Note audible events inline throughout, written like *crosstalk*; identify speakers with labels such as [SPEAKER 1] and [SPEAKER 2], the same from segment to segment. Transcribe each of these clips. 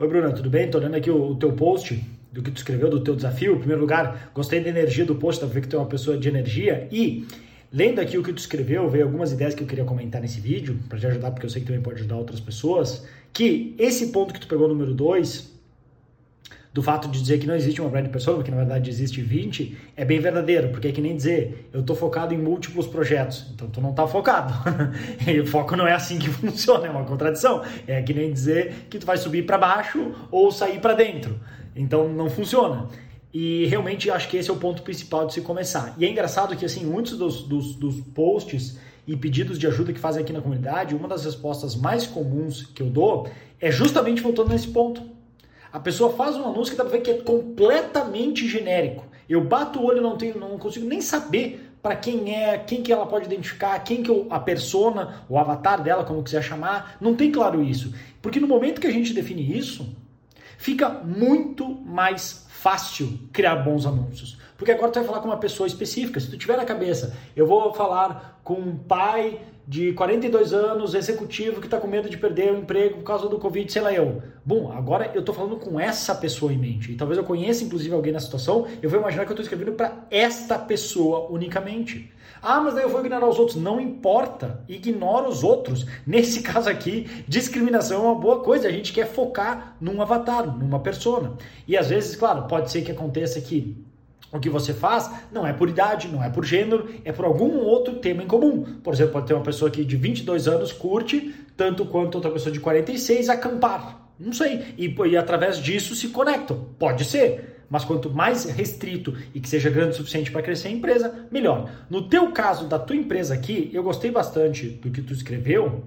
[SPEAKER 1] Oi, Bruna, tudo bem? Tô lendo aqui o, o, teu post do que tu escreveu, do teu desafio. Em primeiro lugar, gostei da energia do post, tá vendo que tu é uma pessoa de energia. E, lendo aqui o que tu escreveu, veio algumas ideias que eu queria comentar nesse vídeo, para te ajudar, porque eu sei que também pode ajudar outras pessoas. Que esse ponto que tu pegou, número 2, do fato de dizer que não existe uma brand persona, que na verdade existe 20, é bem verdadeiro, porque é que nem dizer, eu estou focado em múltiplos projetos, então tu não está focado. *laughs* e o foco não é assim que *laughs* funciona, é uma contradição. É que nem dizer que tu vai subir para baixo ou sair para dentro. Então não funciona. E realmente acho que esse é o ponto principal de se começar. E é engraçado que assim, muitos dos, dos, dos posts e pedidos de ajuda que fazem aqui na comunidade, uma das respostas mais comuns que eu dou é justamente voltando nesse ponto a pessoa faz um anúncio que dá pra ver que é completamente genérico. Eu bato o olho, não tenho, não consigo nem saber para quem é, quem que ela pode identificar, quem que a persona, o avatar dela, como quiser chamar, não tem claro isso. Porque no momento que a gente define isso, fica muito mais fácil criar bons anúncios. Porque agora tu vai falar com uma pessoa específica. Se tu tiver na cabeça, eu vou falar com um pai de 42 anos, executivo, que está com medo de perder o emprego por causa do Covid, sei lá eu. Bom, agora eu estou falando com essa pessoa em mente. E talvez eu conheça, inclusive, alguém na situação. Eu vou imaginar que eu estou escrevendo para esta pessoa unicamente. Ah, mas daí eu vou ignorar os outros. Não importa. Ignora os outros. *laughs* Nesse caso aqui, discriminação é uma boa coisa. A gente quer focar num avatar, numa persona. E às vezes, claro, pode ser que aconteça que o que você faz não é por idade, não é por gênero, é por algum outro tema em comum. Por exemplo, pode ter uma pessoa que de 22 anos curte tanto quanto outra pessoa de 46 acampar. Não sei. E, e através disso se conectam. Pode ser. Mas quanto mais restrito e que seja grande o suficiente para crescer a empresa, melhor. No teu caso da tua empresa aqui, eu gostei bastante do que tu escreveu,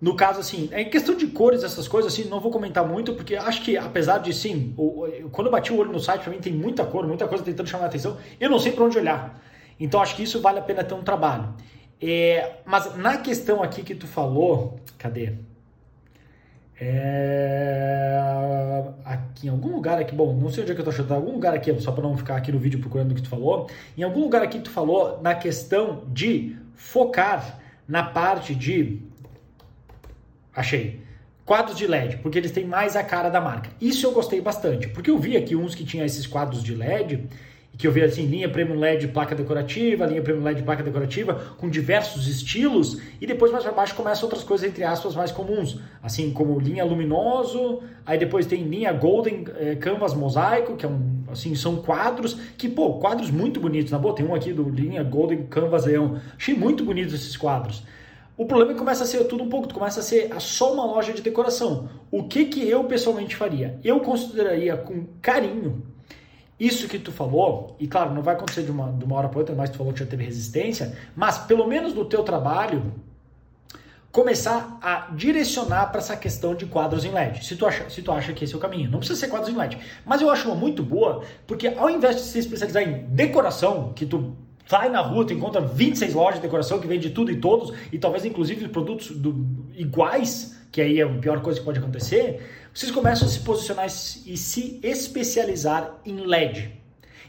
[SPEAKER 1] no caso, assim, é questão de cores, essas coisas, assim, não vou comentar muito, porque acho que, apesar de, sim, quando eu bati o olho no site, pra mim tem muita cor, muita coisa tentando chamar a atenção, eu não sei para onde olhar. Então, acho que isso vale a pena ter um trabalho. É, mas na questão aqui que tu falou, cadê? É, aqui em algum lugar aqui, bom, não sei onde é que eu tô achando, algum lugar aqui, só para não ficar aqui no vídeo procurando o que tu falou, em algum lugar aqui tu falou na questão de focar na parte de Achei. Quadros de LED, porque eles têm mais a cara da marca. Isso eu gostei bastante, porque eu vi aqui uns que tinham esses quadros de LED, que eu vi assim, linha Premium LED placa decorativa, linha Premium LED placa decorativa, com diversos estilos, e depois mais para baixo começam outras coisas, entre aspas, mais comuns, assim como linha luminoso, aí depois tem linha Golden eh, Canvas Mosaico, que é um, assim, são quadros, que, pô, quadros muito bonitos, na boa, tem um aqui do linha Golden Canvas Leão, achei muito bonitos esses quadros. O problema é que começa a ser tudo um pouco, começa a ser só uma loja de decoração. O que que eu pessoalmente faria? Eu consideraria com carinho isso que tu falou, e claro, não vai acontecer de uma, de uma hora para outra, mas tu falou que já teve resistência, mas pelo menos no teu trabalho, começar a direcionar para essa questão de quadros em LED. Se tu, acha, se tu acha que esse é o caminho. Não precisa ser quadros em LED. Mas eu acho uma muito boa, porque ao invés de se especializar em decoração, que tu Vai na rua, tu encontra 26 lojas de decoração que vende tudo e todos, e talvez inclusive produtos do, iguais, que aí é a pior coisa que pode acontecer. Vocês começam a se posicionar e se especializar em LED.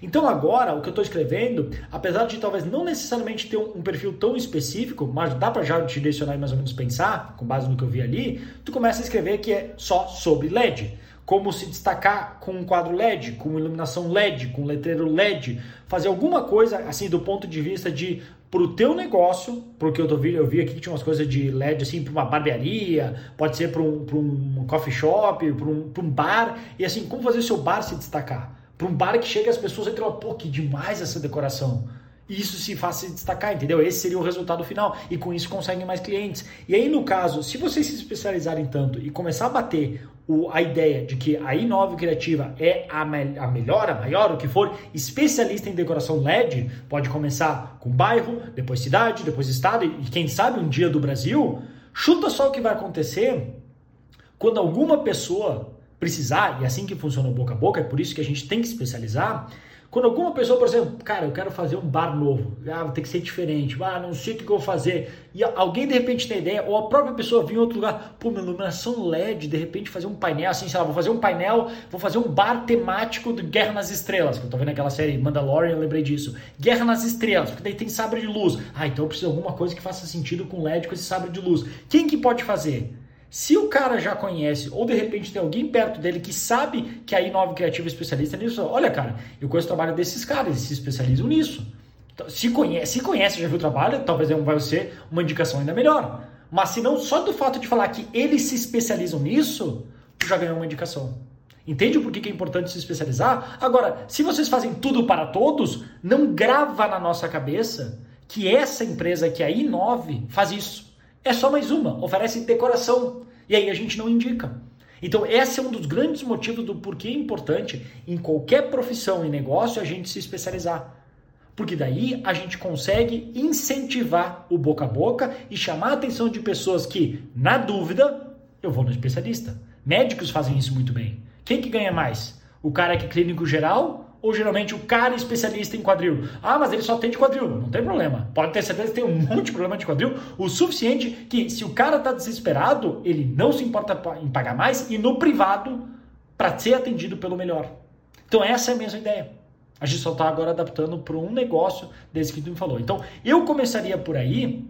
[SPEAKER 1] Então agora, o que eu estou escrevendo, apesar de talvez não necessariamente ter um, perfil tão específico, mas dá para já te direcionar e mais ou menos pensar, com base no que eu vi ali, tu começa a escrever que é só sobre LED como se destacar com um quadro LED, com iluminação LED, com letreiro LED, fazer alguma coisa assim do ponto de vista de para o teu negócio, porque eu, tô, eu vi aqui que tinha umas coisas de LED assim para uma barbearia, pode ser para um, um coffee shop, para um, um bar, e assim, como fazer o seu bar se destacar? Para um bar que chega as pessoas e falam, pô, que demais essa decoração isso se faz se destacar, entendeu? Esse seria o resultado final e com isso conseguem mais clientes. E aí, no caso, se vocês se especializarem tanto e começar a bater o, a ideia de que a Inove Criativa é a, me, a melhor, a maior, o que for, especialista em decoração LED, pode começar com bairro, depois cidade, depois estado e quem sabe um dia do Brasil, chuta só o que vai acontecer quando alguma pessoa precisar, e é assim que funciona o boca a boca, é por isso que a gente tem que especializar quando alguma pessoa, por exemplo, cara, eu quero fazer um bar novo, ah, tem que ser diferente, ah, não sei o que eu vou fazer, e alguém de repente tem ideia, ou a própria pessoa vir em outro lugar, pô, minha iluminação LED, de repente fazer um painel, assim, sei lá, vou fazer um painel, vou fazer um bar temático de Guerra nas Estrelas, que eu tô vendo aquela série Mandalorian, eu lembrei disso, Guerra nas Estrelas, porque daí tem sabre de luz, ah, então eu preciso de alguma coisa que faça sentido com LED, com esse sabre de luz. Quem que pode fazer? Se o cara já conhece, ou de repente tem alguém perto dele que sabe que a I9 Criativa é especialista nisso, olha, cara, eu conheço o trabalho desses caras, eles se especializam nisso. Então, se conhece, se conhece, já viu o trabalho, talvez vai ser uma indicação ainda melhor. Mas se não, só do fato de falar que eles se especializam nisso, tu já ganhou uma indicação. Entende por que é importante se especializar? Agora, se vocês fazem tudo para todos, não grava na nossa cabeça que essa empresa, que é a I9, faz isso. É só mais uma, oferece decoração. E aí a gente não indica. Então, esse é um dos grandes motivos do porquê é importante em qualquer profissão e negócio a gente se especializar. Porque daí a gente consegue incentivar o boca a boca e chamar a atenção de pessoas que, na dúvida, eu vou no especialista. Médicos fazem isso muito bem. Quem que ganha mais? O cara que é clínico geral ou geralmente o cara especialista em quadril. Ah, mas ele só tem de quadril. Não tem problema. Pode ter certeza que tem um monte de problema de quadril, o suficiente que se o cara está desesperado, ele não se importa em pagar mais e no privado para ser atendido pelo melhor. Então essa é a mesma ideia. A gente só está agora adaptando para um negócio desse que tu me falou. Então eu começaria por aí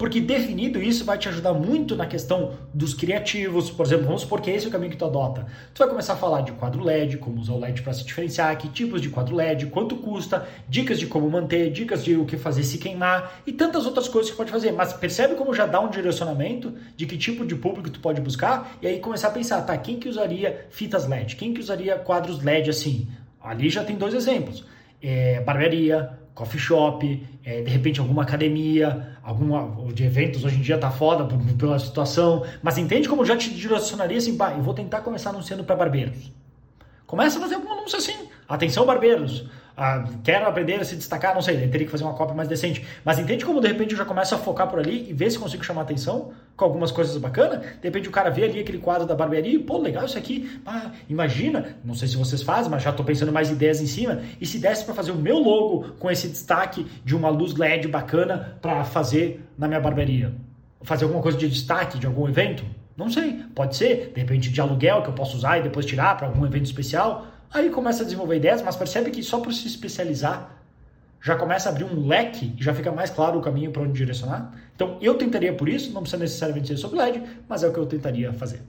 [SPEAKER 1] porque definido isso vai te ajudar muito na questão dos criativos. Por exemplo, vamos supor que esse é o caminho que tu adota. Tu vai começar a falar de quadro LED, como usar o LED para se diferenciar, que tipos de quadro LED, quanto custa, dicas de como manter, dicas de o que fazer se queimar e tantas outras coisas que pode fazer. Mas percebe como já dá um direcionamento de que tipo de público tu pode buscar e aí começar a pensar, tá, quem que usaria fitas LED? Quem que usaria quadros LED assim? Ali já tem dois exemplos. É, barbearia, coffee shop, é, de repente alguma academia, alguma de eventos hoje em dia tá foda pela situação, mas entende como já te direcionaria assim, bah, eu vou tentar começar anunciando para barbeiros. Começa a fazer um anúncio assim, atenção barbeiros, ah, quero aprender a se destacar, não sei, teria que fazer uma cópia mais decente. Mas entende como de repente eu já começo a focar por ali e ver se consigo chamar atenção com algumas coisas bacanas? De repente o cara vê ali aquele quadro da barbearia e, pô, legal isso aqui. Ah, imagina, não sei se vocês fazem, mas já estou pensando mais ideias em cima. E se desse para fazer o meu logo com esse destaque de uma luz LED bacana para fazer na minha barbearia? Fazer alguma coisa de destaque de algum evento? Não sei, pode ser, de repente de aluguel que eu posso usar e depois tirar para algum evento especial. Aí começa a desenvolver ideias, mas percebe que só por se especializar já começa a abrir um leque e já fica mais claro o caminho para onde direcionar. Então eu tentaria por isso, não precisa necessariamente ser sobre LED, mas é o que eu tentaria fazer.